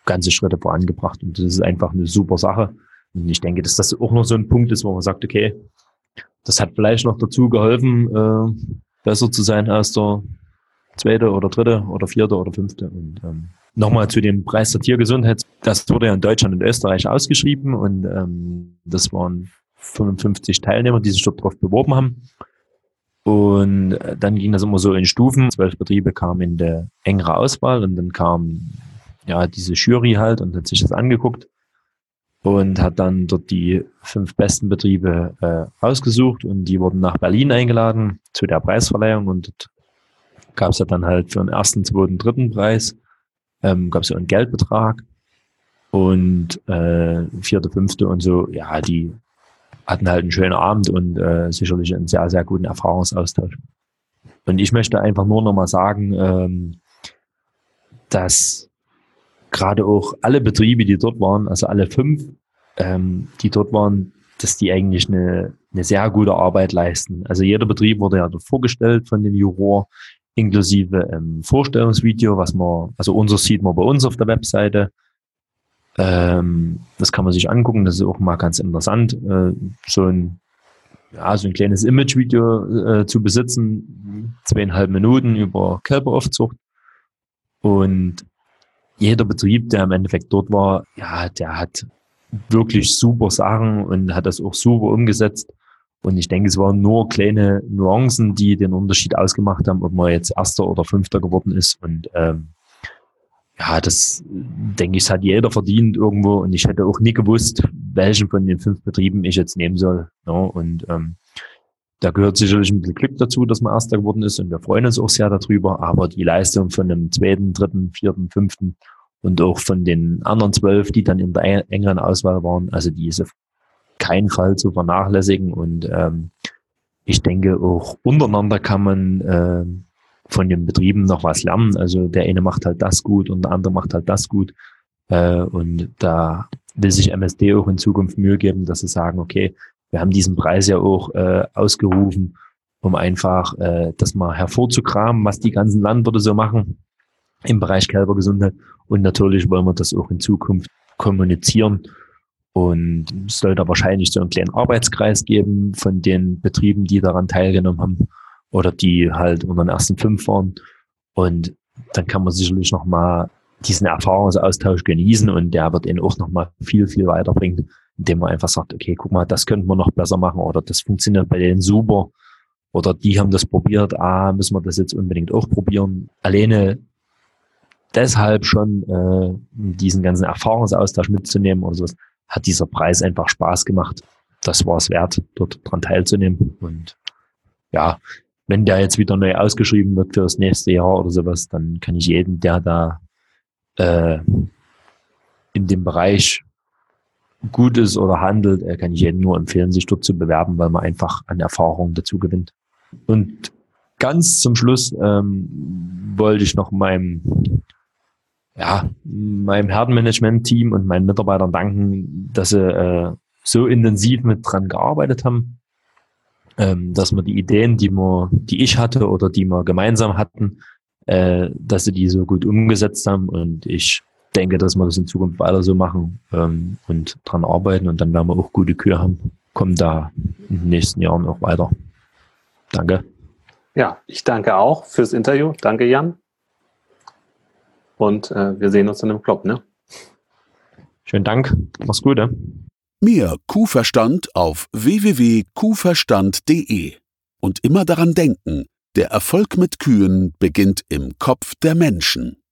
ganze Schritte vorangebracht. Und das ist einfach eine super Sache. Und ich denke, dass das auch noch so ein Punkt ist, wo man sagt, okay, das hat vielleicht noch dazu geholfen, äh, besser zu sein als der zweite oder dritte oder vierte oder fünfte. Und ähm, nochmal zu dem Preis der Tiergesundheit. Das wurde ja in Deutschland und Österreich ausgeschrieben und ähm, das waren 55 Teilnehmer, die sich dort drauf beworben haben. Und äh, dann ging das immer so in Stufen. Zwölf Betriebe kamen in der engere Auswahl und dann kam ja diese Jury halt und hat sich das angeguckt und hat dann dort die fünf besten Betriebe äh, ausgesucht und die wurden nach Berlin eingeladen zu der Preisverleihung und dort gab es ja dann halt für den ersten, zweiten, dritten Preis ähm, gab es ja einen Geldbetrag und äh, vierte, fünfte und so, ja, die hatten halt einen schönen Abend und äh, sicherlich einen sehr, sehr guten Erfahrungsaustausch. Und ich möchte einfach nur nochmal sagen, ähm, dass gerade auch alle Betriebe, die dort waren, also alle fünf, ähm, die dort waren, dass die eigentlich eine, eine sehr gute Arbeit leisten. Also jeder Betrieb wurde ja vorgestellt von dem Juror, inklusive ähm, Vorstellungsvideo, was man, also unser sieht man bei uns auf der Webseite. Ähm, das kann man sich angucken, das ist auch mal ganz interessant, äh, so ein ja, so ein kleines Image-Video äh, zu besitzen, zweieinhalb Minuten über Kälberaufzucht. Und jeder Betrieb, der im Endeffekt dort war, ja, der hat wirklich super Sachen und hat das auch super umgesetzt. Und ich denke, es waren nur kleine Nuancen, die den Unterschied ausgemacht haben, ob man jetzt Erster oder Fünfter geworden ist. Und ähm, ja, das denke ich, hat jeder verdient irgendwo. Und ich hätte auch nie gewusst, welchen von den fünf Betrieben ich jetzt nehmen soll. Ja, und ähm, da gehört sicherlich ein bisschen Glück dazu, dass man Erster geworden ist. Und wir freuen uns auch sehr darüber. Aber die Leistung von einem zweiten, dritten, vierten, fünften und auch von den anderen zwölf, die dann in der engeren Auswahl waren, also die ist auf keinen Fall zu vernachlässigen. Und ähm, ich denke, auch untereinander kann man äh, von den Betrieben noch was lernen. Also der eine macht halt das gut und der andere macht halt das gut. Äh, und da will sich MSD auch in Zukunft Mühe geben, dass sie sagen, okay, wir haben diesen Preis ja auch äh, ausgerufen, um einfach äh, das mal hervorzukramen, was die ganzen Landwirte so machen im Bereich Kälbergesundheit. Und natürlich wollen wir das auch in Zukunft kommunizieren. Und es soll da wahrscheinlich so einen kleinen Arbeitskreis geben von den Betrieben, die daran teilgenommen haben oder die halt unter den ersten fünf waren. Und dann kann man sicherlich nochmal diesen Erfahrungsaustausch genießen und der wird ihn auch nochmal viel, viel weiterbringen, indem man einfach sagt, okay, guck mal, das könnten wir noch besser machen oder das funktioniert bei denen super oder die haben das probiert, ah, müssen wir das jetzt unbedingt auch probieren. Alleine deshalb schon äh, diesen ganzen Erfahrungsaustausch mitzunehmen oder sowas, hat dieser Preis einfach Spaß gemacht. Das war es wert, dort dran teilzunehmen. Und ja, wenn der jetzt wieder neu ausgeschrieben wird für das nächste Jahr oder sowas, dann kann ich jeden, der da äh, in dem Bereich gut ist oder handelt, kann ich jedem nur empfehlen, sich dort zu bewerben, weil man einfach an Erfahrung dazu gewinnt. Und ganz zum Schluss ähm, wollte ich noch meinem ja, meinem Herdenmanagement-Team und meinen Mitarbeitern danken, dass sie äh, so intensiv mit dran gearbeitet haben, ähm, dass wir die Ideen, die wir, die ich hatte oder die wir gemeinsam hatten, äh, dass sie die so gut umgesetzt haben und ich denke, dass wir das in Zukunft weiter so machen ähm, und dran arbeiten und dann werden wir auch gute Kühe haben. Kommen da in den nächsten Jahren auch weiter. Danke. Ja, ich danke auch fürs Interview. Danke, Jan. Und äh, wir sehen uns in dem Club, ne? Schönen Dank. Mach's gut, ne? Mehr Kuhverstand auf www.kuhverstand.de. Und immer daran denken, der Erfolg mit Kühen beginnt im Kopf der Menschen.